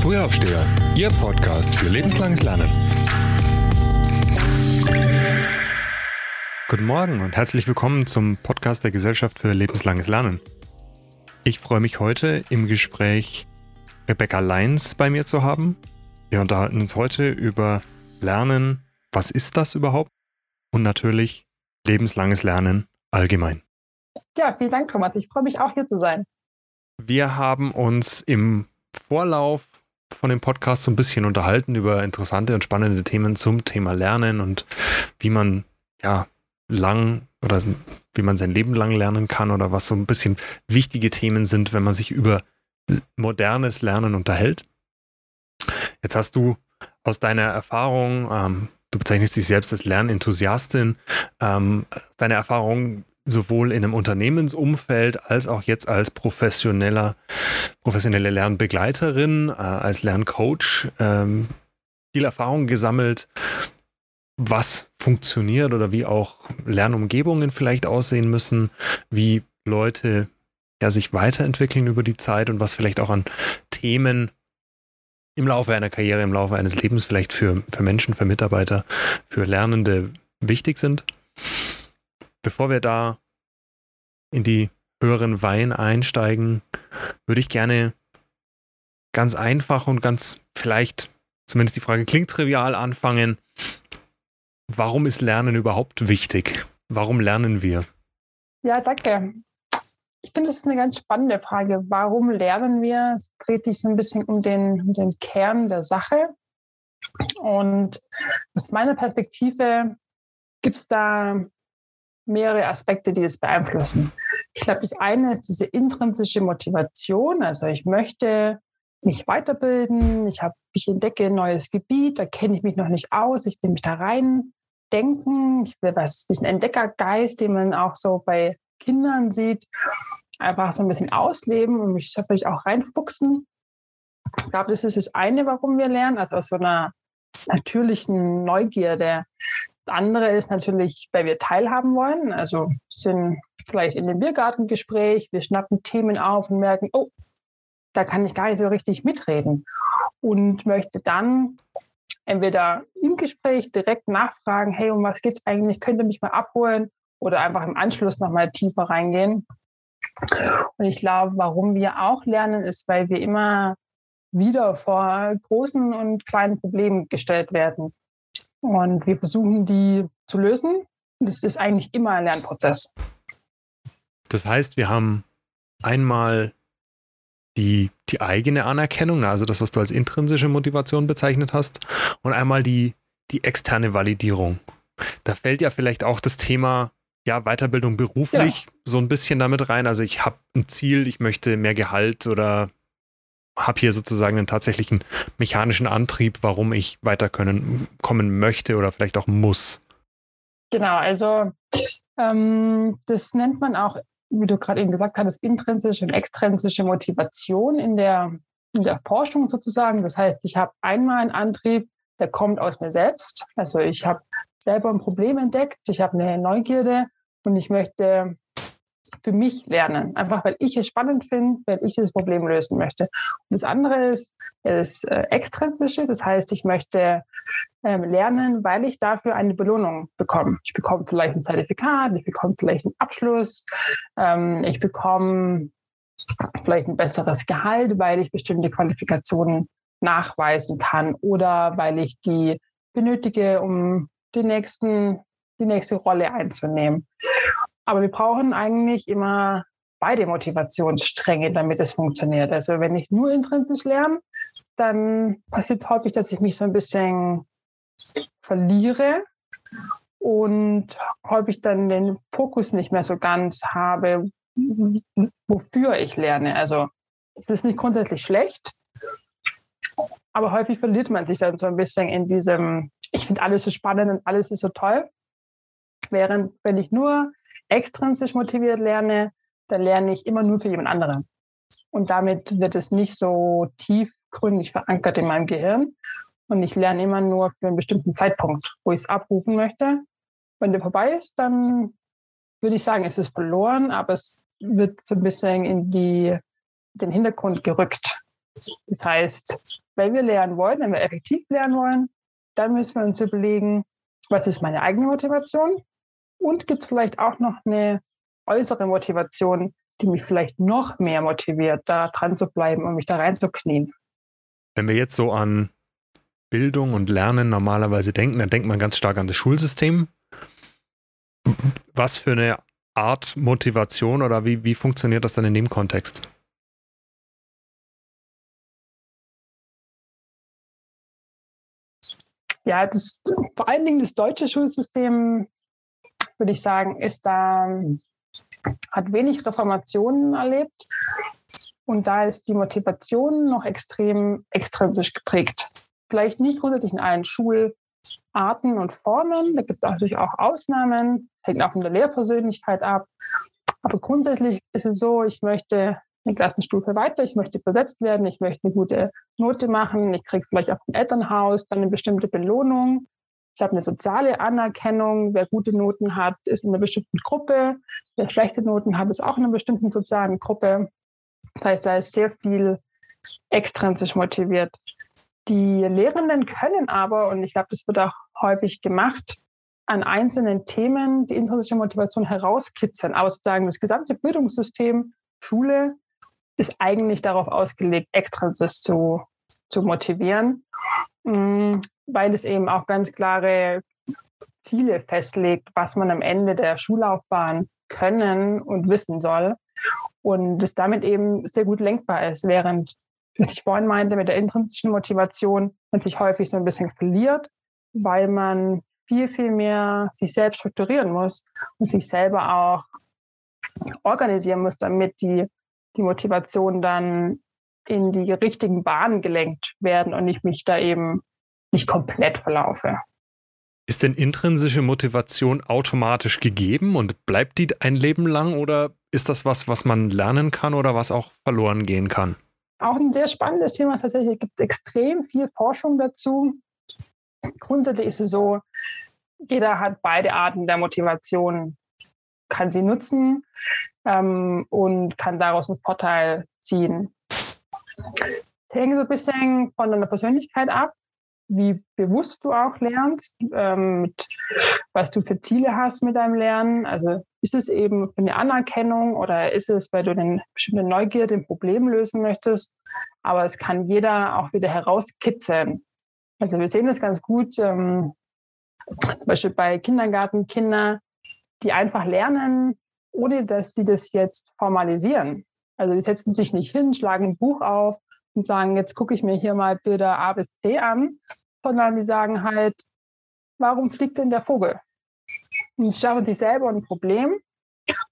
Frühaufsteher, Ihr Podcast für lebenslanges Lernen. Guten Morgen und herzlich willkommen zum Podcast der Gesellschaft für lebenslanges Lernen. Ich freue mich heute im Gespräch Rebecca Leins bei mir zu haben. Wir unterhalten uns heute über Lernen. Was ist das überhaupt? Und natürlich lebenslanges Lernen allgemein. Ja, vielen Dank, Thomas. Ich freue mich auch hier zu sein. Wir haben uns im Vorlauf von dem Podcast so ein bisschen unterhalten über interessante und spannende Themen zum Thema Lernen und wie man ja lang oder wie man sein Leben lang lernen kann oder was so ein bisschen wichtige Themen sind, wenn man sich über modernes Lernen unterhält. Jetzt hast du aus deiner Erfahrung, ähm, du bezeichnest dich selbst als Lernenthusiastin, ähm, deine Erfahrung sowohl in einem Unternehmensumfeld als auch jetzt als professioneller, professionelle Lernbegleiterin, äh, als Lerncoach ähm, viel Erfahrung gesammelt, was funktioniert oder wie auch Lernumgebungen vielleicht aussehen müssen, wie Leute ja, sich weiterentwickeln über die Zeit und was vielleicht auch an Themen im Laufe einer Karriere, im Laufe eines Lebens vielleicht für, für Menschen, für Mitarbeiter, für Lernende wichtig sind. Bevor wir da in die höheren Wein einsteigen, würde ich gerne ganz einfach und ganz vielleicht, zumindest die Frage klingt trivial, anfangen. Warum ist Lernen überhaupt wichtig? Warum lernen wir? Ja, danke. Ich finde, das ist eine ganz spannende Frage. Warum lernen wir? Es dreht sich so ein bisschen um den, um den Kern der Sache. Und aus meiner Perspektive gibt es da mehrere Aspekte, die das beeinflussen. Ich glaube, das eine ist diese intrinsische Motivation. Also ich möchte mich weiterbilden, ich, hab, ich entdecke ein neues Gebiet, da kenne ich mich noch nicht aus, ich will mich da rein denken, ich will was, diesen Entdeckergeist, den man auch so bei Kindern sieht, einfach so ein bisschen ausleben und mich vielleicht auch reinfuchsen. Ich glaube, das ist das eine, warum wir lernen, also aus so einer natürlichen Neugierde. Das andere ist natürlich, weil wir teilhaben wollen. Also sind vielleicht in dem Biergartengespräch, wir schnappen Themen auf und merken, oh, da kann ich gar nicht so richtig mitreden. Und möchte dann entweder im Gespräch direkt nachfragen, hey, um was geht es eigentlich? Könnt ihr mich mal abholen? Oder einfach im Anschluss nochmal tiefer reingehen. Und ich glaube, warum wir auch lernen, ist, weil wir immer wieder vor großen und kleinen Problemen gestellt werden. Und wir versuchen, die zu lösen. Das ist eigentlich immer ein Lernprozess. Das heißt, wir haben einmal die, die eigene Anerkennung, also das, was du als intrinsische Motivation bezeichnet hast, und einmal die, die externe Validierung. Da fällt ja vielleicht auch das Thema ja, Weiterbildung beruflich ja. so ein bisschen damit rein. Also ich habe ein Ziel, ich möchte mehr Gehalt oder habe hier sozusagen einen tatsächlichen mechanischen Antrieb, warum ich weiter können, kommen möchte oder vielleicht auch muss. Genau, also ähm, das nennt man auch, wie du gerade eben gesagt hast, intrinsische und extrinsische Motivation in der, in der Forschung sozusagen. Das heißt, ich habe einmal einen Antrieb, der kommt aus mir selbst. Also ich habe selber ein Problem entdeckt, ich habe eine Neugierde und ich möchte für mich lernen. Einfach weil ich es spannend finde, weil ich das Problem lösen möchte. Und das andere ist das äh, Extrinsische. Das heißt, ich möchte ähm, lernen, weil ich dafür eine Belohnung bekomme. Ich bekomme vielleicht ein Zertifikat, ich bekomme vielleicht einen Abschluss, ähm, ich bekomme vielleicht ein besseres Gehalt, weil ich bestimmte Qualifikationen nachweisen kann oder weil ich die benötige, um den nächsten, die nächste Rolle einzunehmen. Aber wir brauchen eigentlich immer beide Motivationsstränge, damit es funktioniert. Also wenn ich nur intrinsisch lerne, dann passiert häufig, dass ich mich so ein bisschen verliere und häufig dann den Fokus nicht mehr so ganz habe, wofür ich lerne. Also es ist nicht grundsätzlich schlecht, aber häufig verliert man sich dann so ein bisschen in diesem, ich finde alles so spannend und alles ist so toll. Während wenn ich nur extrinsisch motiviert lerne, dann lerne ich immer nur für jemand anderen. Und damit wird es nicht so tiefgründig verankert in meinem Gehirn. Und ich lerne immer nur für einen bestimmten Zeitpunkt, wo ich es abrufen möchte. Wenn der vorbei ist, dann würde ich sagen, ist es verloren, aber es wird so ein bisschen in die den Hintergrund gerückt. Das heißt, wenn wir lernen wollen, wenn wir effektiv lernen wollen, dann müssen wir uns überlegen, was ist meine eigene Motivation und gibt es vielleicht auch noch eine äußere Motivation, die mich vielleicht noch mehr motiviert, da dran zu bleiben und mich da reinzuknien. Wenn wir jetzt so an Bildung und Lernen normalerweise denken, dann denkt man ganz stark an das Schulsystem. Was für eine Art Motivation oder wie, wie funktioniert das dann in dem Kontext? Ja, das, vor allen Dingen das deutsche Schulsystem, würde ich sagen, ist da, hat wenig Reformationen erlebt. Und da ist die Motivation noch extrem extrinsisch geprägt. Vielleicht nicht grundsätzlich in allen Schularten und Formen. Da gibt es natürlich auch Ausnahmen. Das hängt auch von der Lehrpersönlichkeit ab. Aber grundsätzlich ist es so, ich möchte eine Klassenstufe weiter, ich möchte versetzt werden, ich möchte eine gute Note machen, ich kriege vielleicht auch im Elternhaus dann eine bestimmte Belohnung. Ich habe eine soziale Anerkennung. Wer gute Noten hat, ist in einer bestimmten Gruppe. Wer schlechte Noten hat, ist auch in einer bestimmten sozialen Gruppe. Das heißt, da ist sehr viel extrinsisch motiviert. Die Lehrenden können aber, und ich glaube, das wird auch häufig gemacht, an einzelnen Themen die intrinsische Motivation herauskitzeln. Aber sozusagen das gesamte Bildungssystem, Schule, ist eigentlich darauf ausgelegt, extrinsisch zu, zu motivieren, weil es eben auch ganz klare Ziele festlegt, was man am Ende der Schullaufbahn können und wissen soll. Und es damit eben sehr gut lenkbar ist, während, was ich vorhin meinte, mit der intrinsischen Motivation man sich häufig so ein bisschen verliert, weil man viel, viel mehr sich selbst strukturieren muss und sich selber auch organisieren muss, damit die die Motivation dann in die richtigen Bahnen gelenkt werden und ich mich da eben nicht komplett verlaufe. Ist denn intrinsische Motivation automatisch gegeben und bleibt die ein Leben lang oder ist das was, was man lernen kann oder was auch verloren gehen kann? Auch ein sehr spannendes Thema. Tatsächlich gibt es extrem viel Forschung dazu. Grundsätzlich ist es so, jeder hat beide Arten der Motivation, kann sie nutzen ähm, und kann daraus einen Vorteil ziehen. Es hängt so ein bisschen von deiner Persönlichkeit ab, wie bewusst du auch lernst, ähm, mit, was du für Ziele hast mit deinem Lernen. Also ist es eben für eine Anerkennung oder ist es, weil du eine bestimmte Neugierde, ein Problem lösen möchtest? Aber es kann jeder auch wieder herauskitzeln. Also wir sehen das ganz gut, ähm, zum Beispiel bei Kindergartenkindern, die einfach lernen, ohne dass die das jetzt formalisieren. Also die setzen sich nicht hin, schlagen ein Buch auf und sagen, jetzt gucke ich mir hier mal Bilder A bis C an, sondern die sagen halt, warum fliegt denn der Vogel? Und schaffen sich selber ein Problem,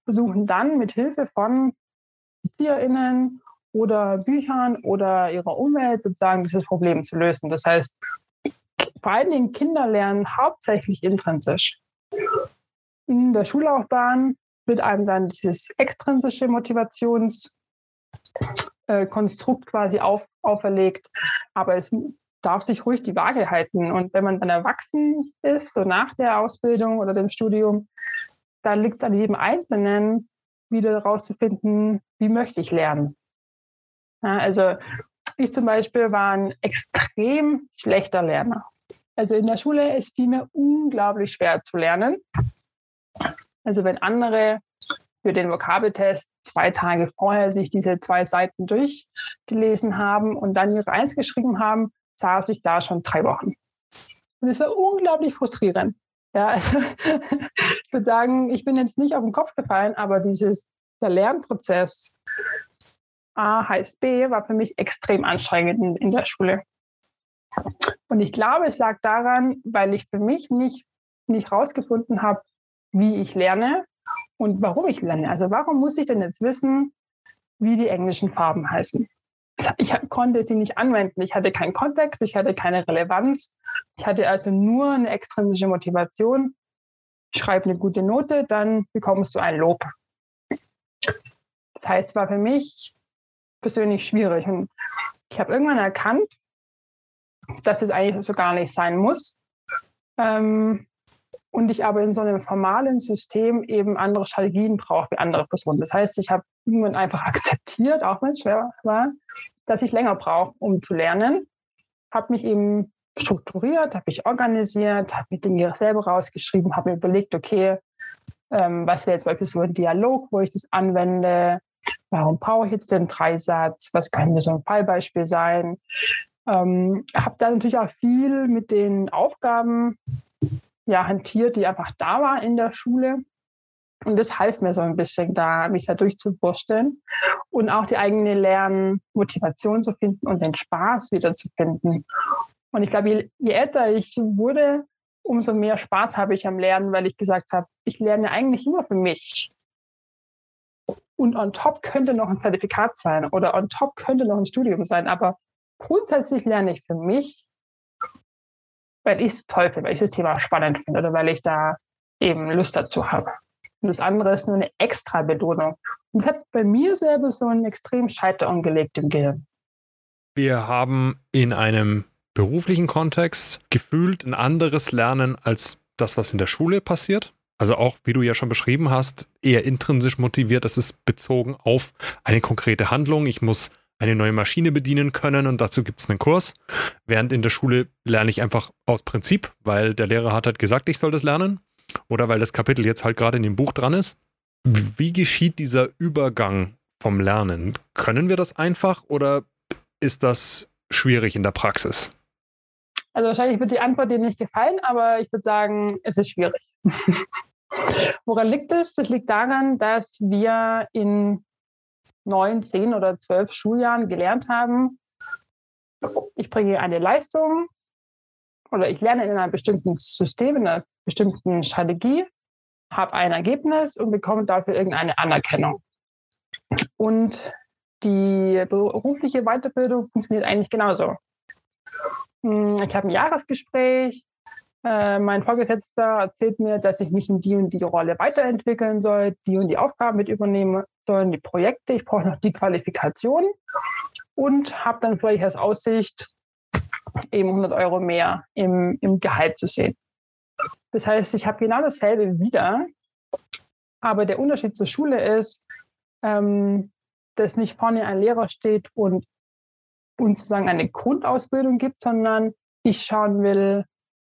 versuchen dann mit Hilfe von ErzieherInnen oder Büchern oder ihrer Umwelt sozusagen dieses Problem zu lösen. Das heißt, vor allen Dingen Kinder lernen hauptsächlich intrinsisch. In der Schullaufbahn wird einem dann dieses extrinsische Motivationskonstrukt quasi auf, auferlegt. Aber es darf sich ruhig die Waage halten. Und wenn man dann erwachsen ist, so nach der Ausbildung oder dem Studium, dann liegt es an jedem Einzelnen, wieder herauszufinden, wie möchte ich lernen. Ja, also ich zum Beispiel war ein extrem schlechter Lerner. Also in der Schule ist viel mir unglaublich schwer zu lernen. Also wenn andere für den Vokabeltest zwei Tage vorher sich diese zwei Seiten durchgelesen haben und dann ihre Eins geschrieben haben, saß ich da schon drei Wochen. Und es war unglaublich frustrierend. Ja, also ich würde sagen, ich bin jetzt nicht auf den Kopf gefallen, aber dieses, der Lernprozess A heißt B war für mich extrem anstrengend in, in der Schule. Und ich glaube, es lag daran, weil ich für mich nicht, nicht rausgefunden habe, wie ich lerne und warum ich lerne. Also warum muss ich denn jetzt wissen, wie die englischen Farben heißen? Ich konnte sie nicht anwenden. Ich hatte keinen Kontext, ich hatte keine Relevanz. Ich hatte also nur eine extrinsische Motivation. Schreib eine gute Note, dann bekommst du ein Lob. Das heißt, es war für mich persönlich schwierig. Und ich habe irgendwann erkannt, dass es eigentlich so gar nicht sein muss. Ähm, und ich aber in so einem formalen System eben andere Strategien brauche wie andere Personen. Das heißt, ich habe irgendwann einfach akzeptiert, auch wenn es schwer war, dass ich länger brauche, um zu lernen, habe mich eben strukturiert, habe mich organisiert, habe mir Dinge selber rausgeschrieben, habe mir überlegt, okay, ähm, was wäre jetzt zum Beispiel so ein Dialog, wo ich das anwende, warum brauche ich jetzt den Dreisatz, was könnte so ein Fallbeispiel sein. Ähm, habe da natürlich auch viel mit den Aufgaben ja, hantiert, die einfach da waren in der Schule. Und das half mir so ein bisschen, da mich da durchzuwursteln und auch die eigene Lernmotivation zu finden und den Spaß wieder zu finden. Und ich glaube, je, je älter ich wurde, umso mehr Spaß habe ich am Lernen, weil ich gesagt habe, ich lerne eigentlich immer für mich. Und on top könnte noch ein Zertifikat sein oder on top könnte noch ein Studium sein, aber grundsätzlich lerne ich für mich, weil ich es toll finde, weil ich das Thema spannend finde oder weil ich da eben Lust dazu habe. Und das andere ist nur eine extra Belohnung. Und das hat bei mir selber so einen extrem Scheiter umgelegt im Gehirn. Wir haben in einem beruflichen Kontext gefühlt ein anderes Lernen als das, was in der Schule passiert. Also auch, wie du ja schon beschrieben hast, eher intrinsisch motiviert. Das ist bezogen auf eine konkrete Handlung. Ich muss eine neue Maschine bedienen können und dazu gibt es einen Kurs. Während in der Schule lerne ich einfach aus Prinzip, weil der Lehrer hat halt gesagt, ich soll das lernen oder weil das Kapitel jetzt halt gerade in dem Buch dran ist. Wie geschieht dieser Übergang vom Lernen? Können wir das einfach oder ist das schwierig in der Praxis? Also wahrscheinlich wird die Antwort dir nicht gefallen, aber ich würde sagen, es ist schwierig. Woran liegt es? Das liegt daran, dass wir in neun, zehn oder zwölf Schuljahren gelernt haben, ich bringe eine Leistung oder ich lerne in einem bestimmten System, in einer bestimmten Strategie, habe ein Ergebnis und bekomme dafür irgendeine Anerkennung. Und die berufliche Weiterbildung funktioniert eigentlich genauso. Hm, ich habe ein Jahresgespräch. Äh, mein Vorgesetzter erzählt mir, dass ich mich in die und die Rolle weiterentwickeln soll, die und die Aufgaben mit übernehmen sollen, die Projekte. Ich brauche noch die Qualifikation und habe dann vielleicht als Aussicht, eben 100 Euro mehr im, im Gehalt zu sehen. Das heißt, ich habe genau dasselbe wieder, aber der Unterschied zur Schule ist, ähm, dass nicht vorne ein Lehrer steht und uns sozusagen eine Grundausbildung gibt, sondern ich schauen will,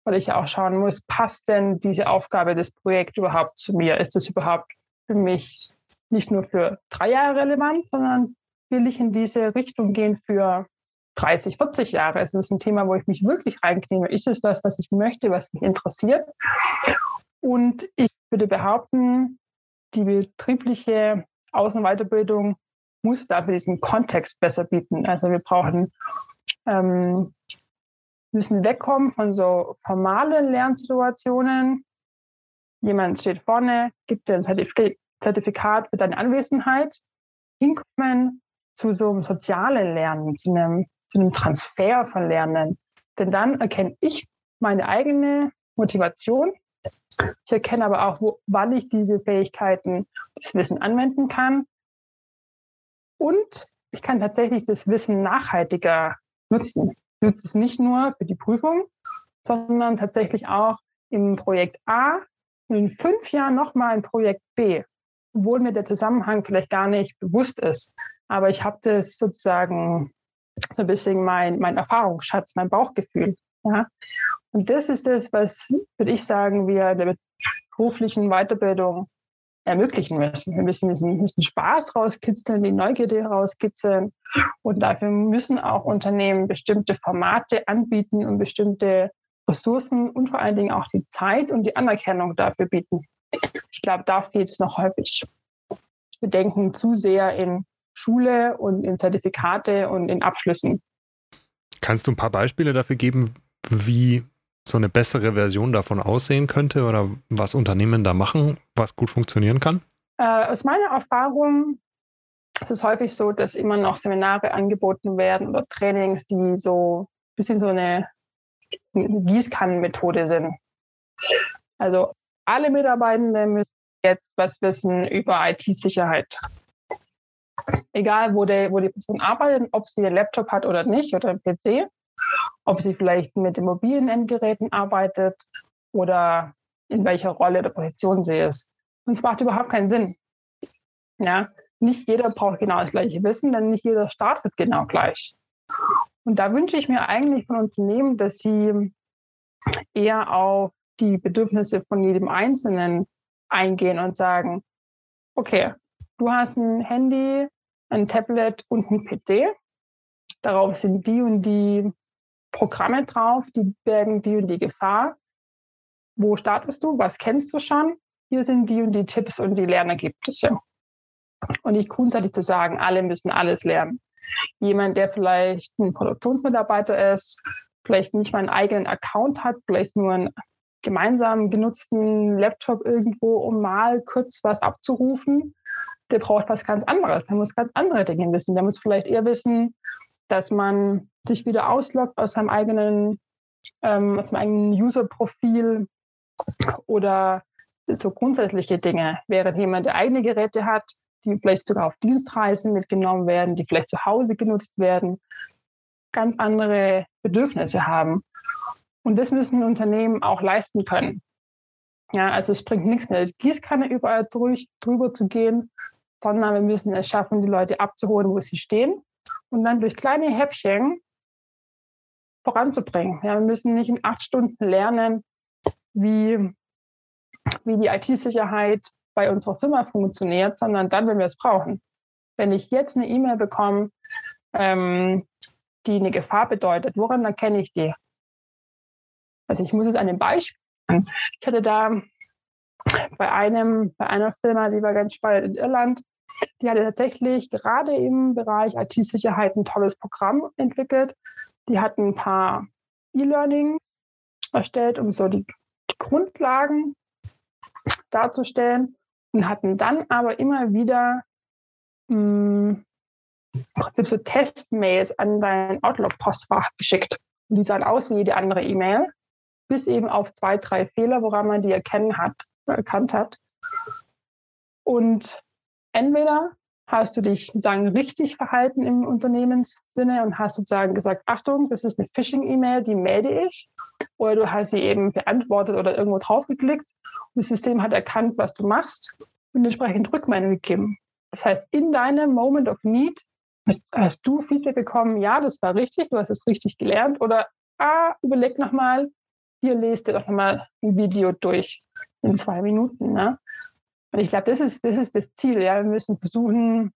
oder ich auch schauen muss, passt denn diese Aufgabe des Projekts überhaupt zu mir? Ist das überhaupt für mich nicht nur für drei Jahre relevant, sondern will ich in diese Richtung gehen für 30, 40 Jahre? Es ist ein Thema, wo ich mich wirklich reinknehme. Ist es was, was ich möchte, was mich interessiert? Und ich würde behaupten, die betriebliche Außenweiterbildung muss dafür diesen Kontext besser bieten. Also wir brauchen, ähm, müssen wegkommen von so formalen Lernsituationen. Jemand steht vorne, gibt dir ein Zertifikat für deine Anwesenheit, hinkommen zu so einem sozialen Lernen, zu einem, zu einem Transfer von Lernen. Denn dann erkenne ich meine eigene Motivation. Ich erkenne aber auch, wo, wann ich diese Fähigkeiten, das Wissen anwenden kann und ich kann tatsächlich das Wissen nachhaltiger nutzen. Ich nutze es nicht nur für die Prüfung, sondern tatsächlich auch im Projekt A und in fünf Jahren nochmal im Projekt B, obwohl mir der Zusammenhang vielleicht gar nicht bewusst ist. Aber ich habe das sozusagen so ein bisschen mein, mein Erfahrungsschatz, mein Bauchgefühl. Ja? Und das ist das, was, würde ich sagen, wir der beruflichen Weiterbildung ermöglichen müssen. Wir müssen diesen, müssen Spaß rauskitzeln, die Neugierde rauskitzeln. Und dafür müssen auch Unternehmen bestimmte Formate anbieten und bestimmte Ressourcen und vor allen Dingen auch die Zeit und die Anerkennung dafür bieten. Ich glaube, da fehlt es noch häufig. Wir denken zu sehr in Schule und in Zertifikate und in Abschlüssen. Kannst du ein paar Beispiele dafür geben, wie so eine bessere Version davon aussehen könnte oder was Unternehmen da machen, was gut funktionieren kann? Äh, aus meiner Erfahrung ist es häufig so, dass immer noch Seminare angeboten werden oder Trainings, die so ein bisschen so eine, eine Gießkannenmethode sind. Also alle Mitarbeitenden müssen jetzt was wissen über IT-Sicherheit. Egal, wo, der, wo die Person arbeitet, ob sie einen Laptop hat oder nicht oder einen PC ob sie vielleicht mit den mobilen Endgeräten arbeitet oder in welcher Rolle oder Position sie ist. Und es macht überhaupt keinen Sinn. Ja, nicht jeder braucht genau das gleiche Wissen, denn nicht jeder startet genau gleich. Und da wünsche ich mir eigentlich von Unternehmen, dass sie eher auf die Bedürfnisse von jedem Einzelnen eingehen und sagen, okay, du hast ein Handy, ein Tablet und ein PC. Darauf sind die und die Programme drauf, die bergen die und die Gefahr. Wo startest du? Was kennst du schon? Hier sind die und die Tipps und die Lernergebnisse. Und nicht grundsätzlich zu sagen, alle müssen alles lernen. Jemand, der vielleicht ein Produktionsmitarbeiter ist, vielleicht nicht mal einen eigenen Account hat, vielleicht nur einen gemeinsam genutzten Laptop irgendwo, um mal kurz was abzurufen, der braucht was ganz anderes. Der muss ganz andere Dinge wissen. Der muss vielleicht eher wissen, dass man sich wieder ausloggt aus seinem eigenen, ähm, aus seinem eigenen User-Profil oder so grundsätzliche Dinge. Während jemand, der eigene Geräte hat, die vielleicht sogar auf Dienstreisen mitgenommen werden, die vielleicht zu Hause genutzt werden, ganz andere Bedürfnisse haben. Und das müssen Unternehmen auch leisten können. Ja, also es bringt nichts mehr, Gießkanne überall durch, drüber zu gehen, sondern wir müssen es schaffen, die Leute abzuholen, wo sie stehen und dann durch kleine Häppchen voranzubringen. Ja, wir müssen nicht in acht Stunden lernen, wie, wie die IT-Sicherheit bei unserer Firma funktioniert, sondern dann, wenn wir es brauchen. Wenn ich jetzt eine E-Mail bekomme, ähm, die eine Gefahr bedeutet, woran erkenne ich die? Also ich muss es an dem Beispiel. Ich hatte da bei einem, bei einer Firma, die war ganz spannend in Irland, die hatte tatsächlich gerade im Bereich IT-Sicherheit ein tolles Programm entwickelt. Die hatten ein paar E-Learning erstellt, um so die, die Grundlagen darzustellen und hatten dann aber immer wieder hm, so Testmails an dein Outlook-Postfach geschickt. Und die sahen aus wie jede andere E-Mail bis eben auf zwei, drei Fehler, woran man die erkennen hat, erkannt hat. Und entweder hast du dich sozusagen richtig verhalten im Unternehmenssinne und hast sozusagen gesagt, Achtung, das ist eine Phishing-E-Mail, die melde ich. Oder du hast sie eben beantwortet oder irgendwo draufgeklickt und das System hat erkannt, was du machst und entsprechend Rückmeldung gegeben. Das heißt, in deinem Moment of Need hast, hast du Feedback bekommen, ja, das war richtig, du hast es richtig gelernt oder ah, überleg nochmal, hier lest ihr doch nochmal ein Video durch in zwei Minuten. Ne? Und ich glaube, das ist, das ist das Ziel. Ja? Wir müssen versuchen,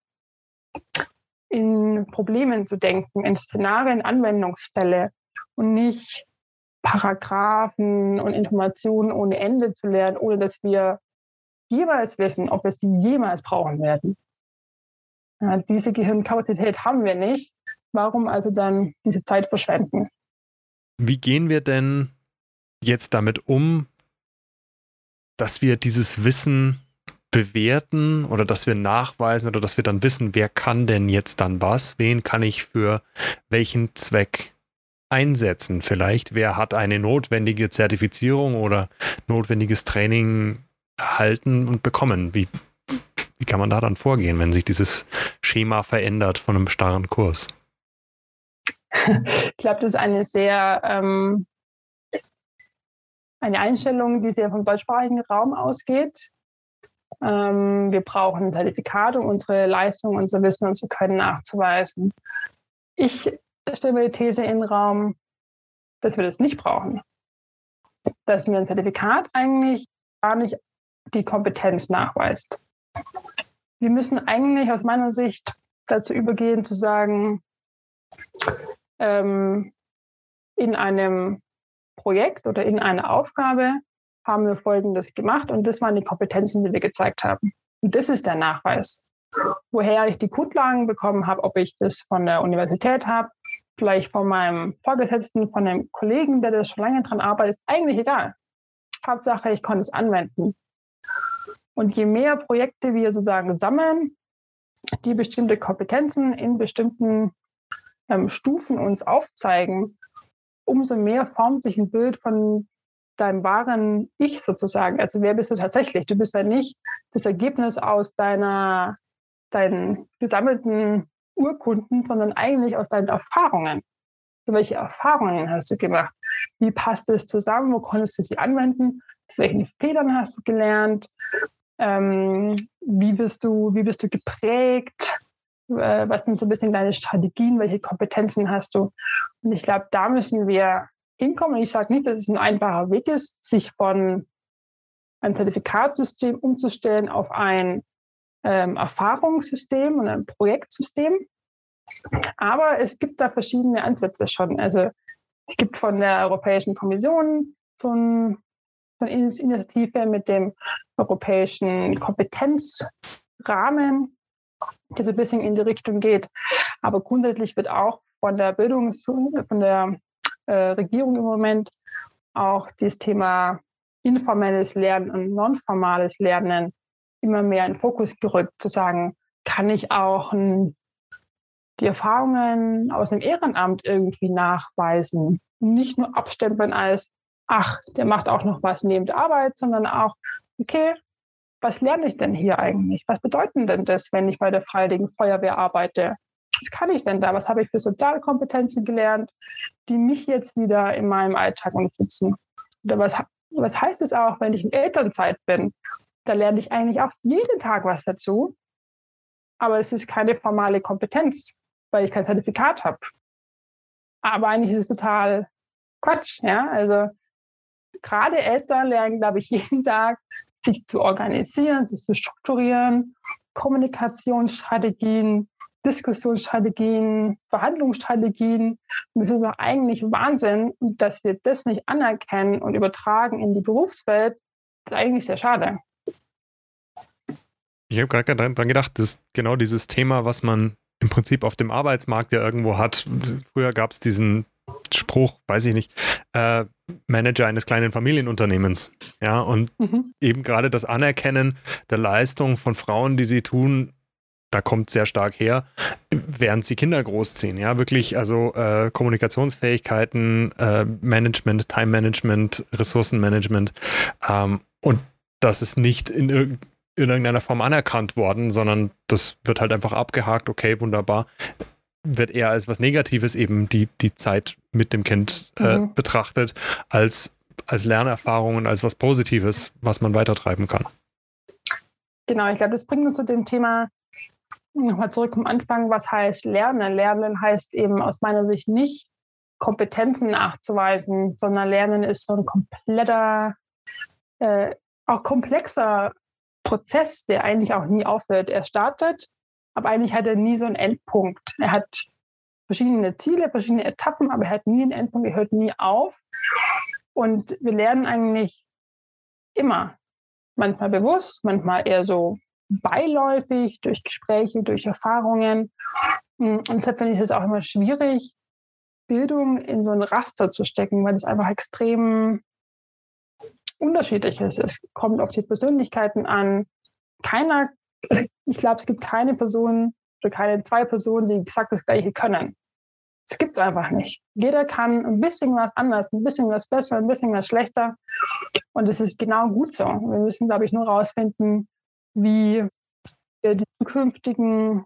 in Problemen zu denken, in Szenarien, Anwendungsfälle und nicht Paragraphen und Informationen ohne Ende zu lernen, ohne dass wir jeweils wissen, ob wir sie jemals brauchen werden. Ja, diese Gehirnkapazität haben wir nicht. Warum also dann diese Zeit verschwenden? Wie gehen wir denn jetzt damit um, dass wir dieses Wissen bewerten oder dass wir nachweisen oder dass wir dann wissen, wer kann denn jetzt dann was, wen kann ich für welchen Zweck einsetzen vielleicht, wer hat eine notwendige Zertifizierung oder notwendiges Training erhalten und bekommen. Wie, wie kann man da dann vorgehen, wenn sich dieses Schema verändert von einem starren Kurs? Ich glaube, das ist eine sehr ähm, eine Einstellung, die sehr vom deutschsprachigen Raum ausgeht. Ähm, wir brauchen ein Zertifikat, um unsere Leistung, unser Wissen, unser Können nachzuweisen. Ich stelle mir die These in den Raum, dass wir das nicht brauchen. Dass mir ein Zertifikat eigentlich gar nicht die Kompetenz nachweist. Wir müssen eigentlich aus meiner Sicht dazu übergehen, zu sagen, ähm, in einem Projekt oder in einer Aufgabe haben wir Folgendes gemacht und das waren die Kompetenzen, die wir gezeigt haben. Und das ist der Nachweis. Woher ich die Grundlagen bekommen habe, ob ich das von der Universität habe, vielleicht von meinem Vorgesetzten, von einem Kollegen, der das schon lange dran arbeitet, ist eigentlich egal. Hauptsache, ich konnte es anwenden. Und je mehr Projekte wir sozusagen sammeln, die bestimmte Kompetenzen in bestimmten ähm, Stufen uns aufzeigen, umso mehr formt sich ein Bild von deinem wahren Ich sozusagen. Also wer bist du tatsächlich? Du bist ja nicht das Ergebnis aus deiner, deinen gesammelten Urkunden, sondern eigentlich aus deinen Erfahrungen. Also welche Erfahrungen hast du gemacht? Wie passt es zusammen? Wo konntest du sie anwenden? Aus welchen Fehlern hast du gelernt? Ähm, wie, bist du, wie bist du geprägt? Äh, was sind so ein bisschen deine Strategien? Welche Kompetenzen hast du? Und ich glaube, da müssen wir hinkommen. Und ich sage nicht, dass es ein einfacher Weg ist, sich von einem Zertifikatsystem umzustellen auf ein ähm, Erfahrungssystem und ein Projektsystem. Aber es gibt da verschiedene Ansätze schon. Also es gibt von der Europäischen Kommission so, ein, so eine Initiative mit dem europäischen Kompetenzrahmen, der so ein bisschen in die Richtung geht. Aber grundsätzlich wird auch von der Bildungs-, von der äh, Regierung im Moment auch das Thema informelles Lernen und nonformales Lernen immer mehr in den Fokus gerückt, zu sagen, kann ich auch ein, die Erfahrungen aus dem Ehrenamt irgendwie nachweisen und nicht nur abstempeln als, ach, der macht auch noch was neben der Arbeit, sondern auch, okay, was lerne ich denn hier eigentlich? Was bedeutet denn das, wenn ich bei der Freiwilligen Feuerwehr arbeite? Was kann ich denn da? Was habe ich für soziale Kompetenzen gelernt, die mich jetzt wieder in meinem Alltag unterstützen? Oder was, was heißt es auch, wenn ich in Elternzeit bin? Da lerne ich eigentlich auch jeden Tag was dazu. Aber es ist keine formale Kompetenz, weil ich kein Zertifikat habe. Aber eigentlich ist es total Quatsch. Ja? Also gerade Eltern lernen, glaube ich, jeden Tag, sich zu organisieren, sich zu strukturieren, Kommunikationsstrategien, Diskussionsstrategien, Verhandlungsstrategien. Und es ist auch eigentlich Wahnsinn, dass wir das nicht anerkennen und übertragen in die Berufswelt. Das ist eigentlich sehr schade. Ich habe gerade dran gedacht, das ist genau dieses Thema, was man im Prinzip auf dem Arbeitsmarkt ja irgendwo hat. Früher gab es diesen Spruch, weiß ich nicht, äh, Manager eines kleinen Familienunternehmens. Ja, und mhm. eben gerade das Anerkennen der Leistung von Frauen, die sie tun, da kommt sehr stark her, während sie Kinder großziehen. Ja, wirklich, also äh, Kommunikationsfähigkeiten, äh, Management, Time Management, Ressourcenmanagement. Ähm, und das ist nicht in, in irgendeiner Form anerkannt worden, sondern das wird halt einfach abgehakt, okay, wunderbar. Wird eher als was Negatives eben die, die Zeit mit dem Kind äh, mhm. betrachtet, als, als Lernerfahrung und als was Positives, was man weitertreiben kann. Genau, ich glaube, das bringt uns zu dem Thema nochmal zurück am Anfang, was heißt Lernen? Lernen heißt eben aus meiner Sicht nicht, Kompetenzen nachzuweisen, sondern Lernen ist so ein kompletter, äh, auch komplexer Prozess, der eigentlich auch nie aufhört. Er startet, aber eigentlich hat er nie so einen Endpunkt. Er hat verschiedene Ziele, verschiedene Etappen, aber er hat nie einen Endpunkt, er hört nie auf. Und wir lernen eigentlich immer, manchmal bewusst, manchmal eher so beiläufig, durch Gespräche, durch Erfahrungen. Mm, und deshalb finde ich es auch immer schwierig, Bildung in so ein Raster zu stecken, weil es einfach extrem unterschiedlich ist. Es kommt auf die Persönlichkeiten an. Keiner, ich glaube, es gibt keine Person oder keine zwei Personen, die exakt das Gleiche können. Es gibt es einfach nicht. Jeder kann ein bisschen was anders, ein bisschen was besser, ein bisschen was schlechter. Und es ist genau gut so. Wir müssen, glaube ich, nur herausfinden, wie wir die zukünftigen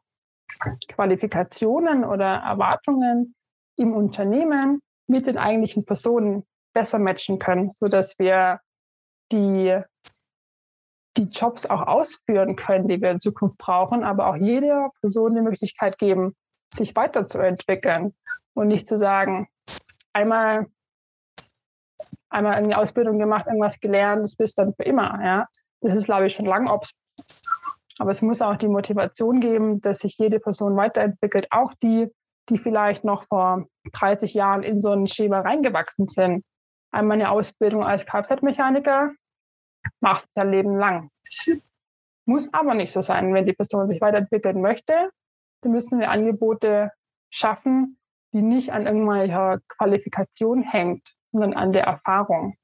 Qualifikationen oder Erwartungen im Unternehmen mit den eigentlichen Personen besser matchen können, sodass wir die, die Jobs auch ausführen können, die wir in Zukunft brauchen, aber auch jeder Person die Möglichkeit geben, sich weiterzuentwickeln und nicht zu sagen, einmal, einmal eine Ausbildung gemacht, irgendwas gelernt, das bist dann für immer. Ja? Das ist, glaube ich, schon lang obsolet. Aber es muss auch die Motivation geben, dass sich jede Person weiterentwickelt, auch die, die vielleicht noch vor 30 Jahren in so ein Schema reingewachsen sind. Einmal eine Ausbildung als Kfz-Mechaniker, machst du dein Leben lang. Muss aber nicht so sein. Wenn die Person sich weiterentwickeln möchte, dann müssen wir Angebote schaffen, die nicht an irgendwelcher Qualifikation hängt, sondern an der Erfahrung.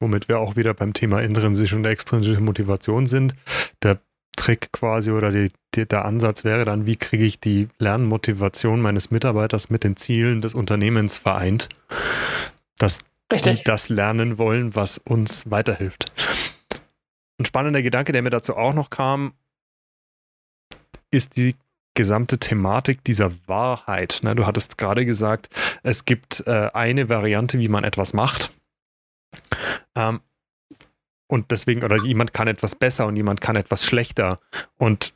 Womit wir auch wieder beim Thema intrinsische und extrinsische Motivation sind. Der Trick quasi oder die, die, der Ansatz wäre dann, wie kriege ich die Lernmotivation meines Mitarbeiters mit den Zielen des Unternehmens vereint, dass Richtig. die das lernen wollen, was uns weiterhilft. Ein spannender Gedanke, der mir dazu auch noch kam, ist die gesamte Thematik dieser Wahrheit. Ne, du hattest gerade gesagt, es gibt äh, eine Variante, wie man etwas macht. Ähm, und deswegen, oder jemand kann etwas besser und jemand kann etwas schlechter. Und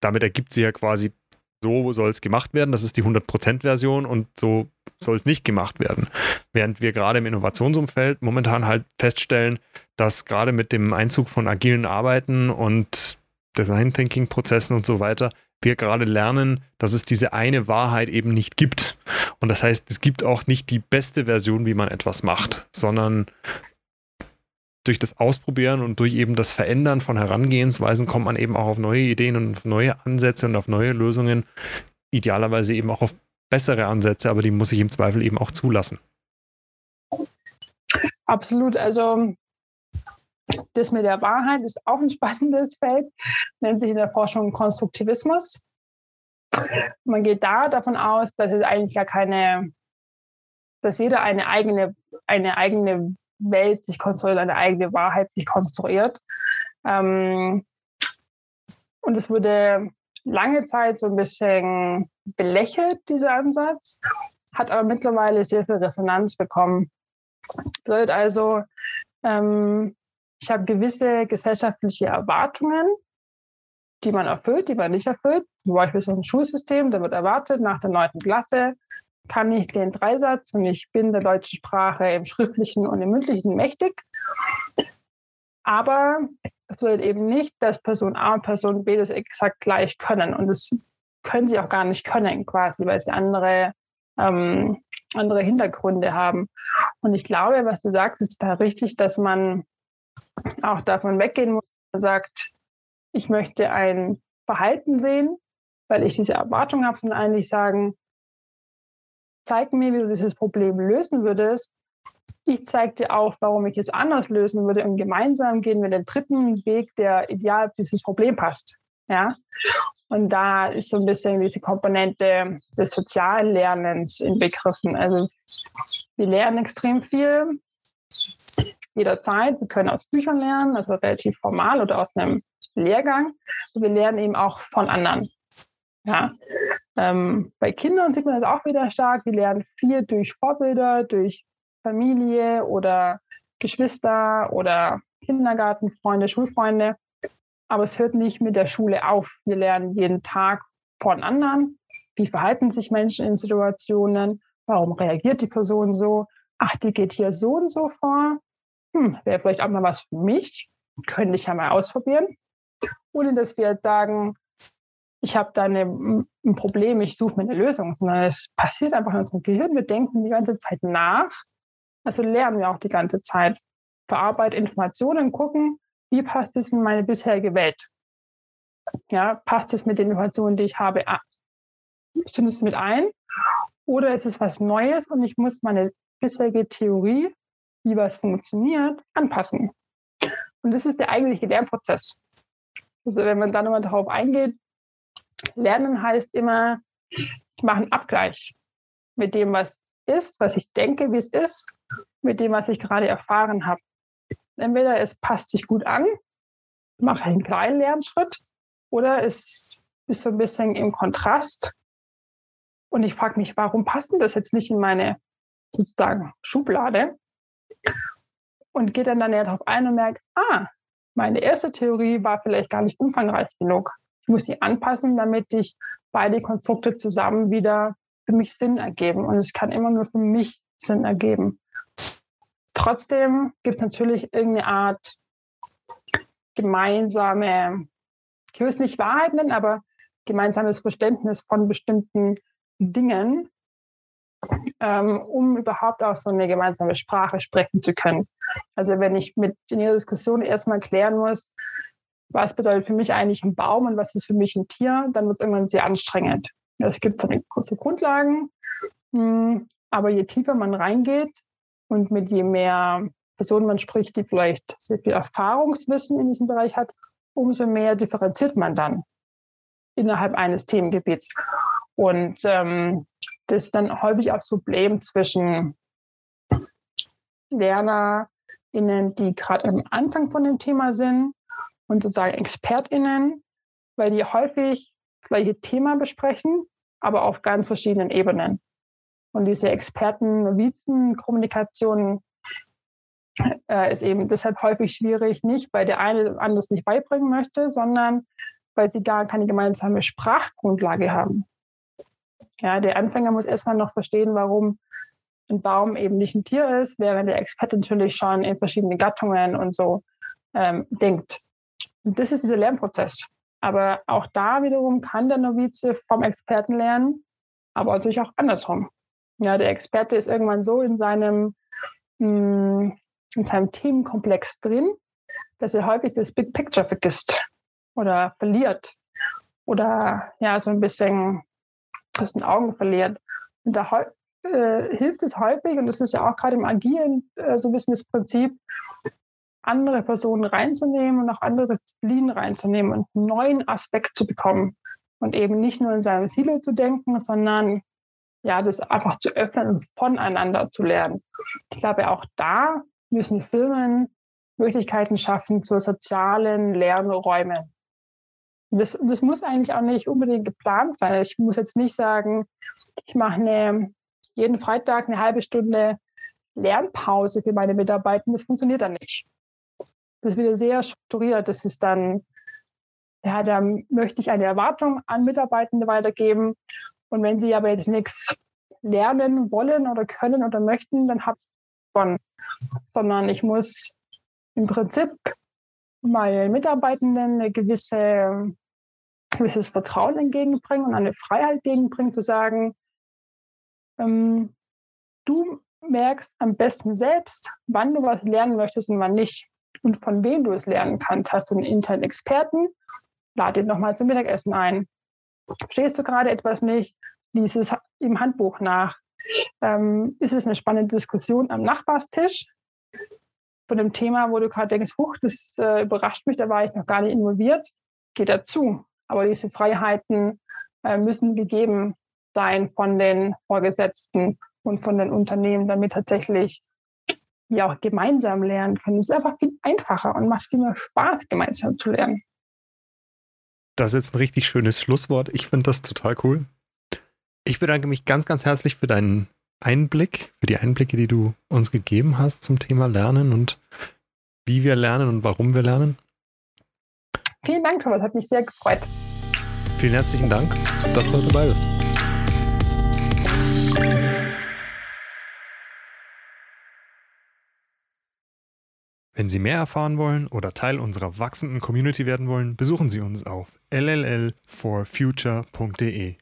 damit ergibt sich ja quasi, so soll es gemacht werden, das ist die 100%-Version und so soll es nicht gemacht werden. Während wir gerade im Innovationsumfeld momentan halt feststellen, dass gerade mit dem Einzug von agilen Arbeiten und Design Thinking Prozessen und so weiter, wir gerade lernen, dass es diese eine Wahrheit eben nicht gibt. Und das heißt, es gibt auch nicht die beste Version, wie man etwas macht, sondern durch das Ausprobieren und durch eben das Verändern von Herangehensweisen kommt man eben auch auf neue Ideen und auf neue Ansätze und auf neue Lösungen, idealerweise eben auch auf bessere Ansätze, aber die muss ich im Zweifel eben auch zulassen. Absolut. Also das mit der Wahrheit ist auch ein spannendes Feld, nennt sich in der Forschung Konstruktivismus. Man geht da davon aus, dass es eigentlich gar keine, dass jeder eine eigene, eine eigene Welt sich konstruiert, eine eigene Wahrheit sich konstruiert. Ähm, und es wurde lange Zeit so ein bisschen belächelt, dieser Ansatz, hat aber mittlerweile sehr viel Resonanz bekommen. Bedeutet also, ähm, ich habe gewisse gesellschaftliche Erwartungen, die man erfüllt, die man nicht erfüllt. Zum Beispiel so ein Schulsystem, da wird erwartet, nach der neunten Klasse kann ich den Dreisatz und ich bin der deutschen Sprache im Schriftlichen und im Mündlichen mächtig. Aber es bedeutet eben nicht, dass Person A und Person B das exakt gleich können. Und das können sie auch gar nicht können, quasi, weil sie andere, ähm, andere Hintergründe haben. Und ich glaube, was du sagst, ist da richtig, dass man auch davon weggehen muss, man sagt, ich möchte ein Verhalten sehen, weil ich diese Erwartung habe von eigentlich sagen, zeig mir, wie du dieses Problem lösen würdest. Ich zeige dir auch, warum ich es anders lösen würde und gemeinsam gehen wir den dritten Weg, der ideal auf dieses Problem passt. Ja? Und da ist so ein bisschen diese Komponente des sozialen Lernens inbegriffen. Also wir lernen extrem viel jederzeit. Wir können aus Büchern lernen, also relativ formal oder aus einem Lehrgang. Und wir lernen eben auch von anderen. Ja. Ähm, bei Kindern sieht man das auch wieder stark. Die lernen viel durch Vorbilder, durch Familie oder Geschwister oder Kindergartenfreunde, Schulfreunde. Aber es hört nicht mit der Schule auf. Wir lernen jeden Tag von anderen. Wie verhalten sich Menschen in Situationen? Warum reagiert die Person so? Ach, die geht hier so und so vor hm, wäre vielleicht auch mal was für mich, könnte ich ja mal ausprobieren. Ohne dass wir jetzt sagen, ich habe da eine, ein Problem, ich suche mir eine Lösung, sondern es passiert einfach in unserem Gehirn. Wir denken die ganze Zeit nach. Also lernen wir auch die ganze Zeit. Verarbeiten Informationen, gucken, wie passt es in meine bisherige Welt? Ja, passt es mit den Informationen, die ich habe, stimmt es mit ein? Oder ist es was Neues und ich muss meine bisherige Theorie wie was funktioniert, anpassen. Und das ist der eigentliche Lernprozess. Also wenn man dann nochmal darauf eingeht, Lernen heißt immer, ich mache einen Abgleich mit dem, was ist, was ich denke, wie es ist, mit dem, was ich gerade erfahren habe. Entweder es passt sich gut an, mache einen kleinen Lernschritt, oder es ist so ein bisschen im Kontrast. Und ich frage mich, warum passt denn das jetzt nicht in meine sozusagen Schublade? und geht dann, näher darauf ein und merkt, ah, meine erste Theorie war vielleicht gar nicht umfangreich genug. Muss sie anpassen, damit ich beide Konstrukte zusammen wieder für mich Sinn ergeben. Und es kann immer nur für mich Sinn ergeben. Trotzdem gibt es natürlich irgendeine Art gemeinsame, ich will es nicht Wahrheit nennen, aber gemeinsames Verständnis von bestimmten Dingen, ähm, um überhaupt auch so eine gemeinsame Sprache sprechen zu können. Also wenn ich mit in jeder Diskussion erstmal klären muss, was bedeutet für mich eigentlich ein Baum und was ist für mich ein Tier, dann wird es irgendwann sehr anstrengend. Es gibt so eine kurze Grundlagen, hm, aber je tiefer man reingeht und mit je mehr Personen man spricht, die vielleicht sehr viel Erfahrungswissen in diesem Bereich hat, umso mehr differenziert man dann innerhalb eines Themengebiets. Und ähm, das ist dann häufig auch das Problem zwischen LernerInnen, die gerade am Anfang von dem Thema sind und sozusagen ExpertInnen, weil die häufig das gleiche Thema besprechen, aber auf ganz verschiedenen Ebenen. Und diese Experten-Novizen-Kommunikation äh, ist eben deshalb häufig schwierig, nicht weil der eine anders nicht beibringen möchte, sondern weil sie gar keine gemeinsame Sprachgrundlage haben. Ja, der Anfänger muss erstmal noch verstehen, warum ein Baum eben nicht ein Tier ist, während der Experte natürlich schon in verschiedene Gattungen und so ähm, denkt. Und das ist dieser Lernprozess. Aber auch da wiederum kann der Novize vom Experten lernen, aber natürlich auch andersrum. Ja, der Experte ist irgendwann so in seinem, mm, in seinem Themenkomplex drin, dass er häufig das Big Picture vergisst oder verliert oder ja, so ein bisschen aus den Augen verliert. Und da äh, hilft es häufig, und das ist ja auch gerade im Agieren äh, so ein bisschen das Prinzip, andere Personen reinzunehmen und auch andere Disziplinen reinzunehmen und einen neuen Aspekt zu bekommen. Und eben nicht nur in seinem Silo zu denken, sondern ja, das einfach zu öffnen und voneinander zu lernen. Ich glaube, auch da müssen Firmen Möglichkeiten schaffen zu sozialen Lernräumen. Das, das muss eigentlich auch nicht unbedingt geplant sein. Ich muss jetzt nicht sagen, ich mache eine, jeden Freitag eine halbe Stunde Lernpause für meine Mitarbeiter. Das funktioniert dann nicht. Das ist wieder sehr strukturiert. Das ist dann, ja, da möchte ich eine Erwartung an Mitarbeitende weitergeben. Und wenn sie aber jetzt nichts lernen wollen oder können oder möchten, dann habe ich von, sondern ich muss im Prinzip meinen Mitarbeitenden eine gewisse gewisses Vertrauen entgegenbringen und eine Freiheit entgegenbringen, zu sagen, ähm, du merkst am besten selbst, wann du was lernen möchtest und wann nicht und von wem du es lernen kannst. Hast du einen internen Experten? Lade ihn nochmal zum Mittagessen ein. Verstehst du gerade etwas nicht? Lies es im Handbuch nach. Ähm, ist es eine spannende Diskussion am Nachbarstisch von dem Thema, wo du gerade denkst, huch, das äh, überrascht mich, da war ich noch gar nicht involviert? Geh dazu. Aber diese Freiheiten äh, müssen gegeben sein von den Vorgesetzten und von den Unternehmen, damit tatsächlich ja auch gemeinsam lernen können. Es ist einfach viel einfacher und macht viel mehr Spaß, gemeinsam zu lernen. Das ist jetzt ein richtig schönes Schlusswort. Ich finde das total cool. Ich bedanke mich ganz, ganz herzlich für deinen Einblick, für die Einblicke, die du uns gegeben hast zum Thema Lernen und wie wir lernen und warum wir lernen. Vielen Dank, Thomas. Hat mich sehr gefreut. Vielen herzlichen Dank, dass du heute dabei bist. Wenn Sie mehr erfahren wollen oder Teil unserer wachsenden Community werden wollen, besuchen Sie uns auf lll4future.de.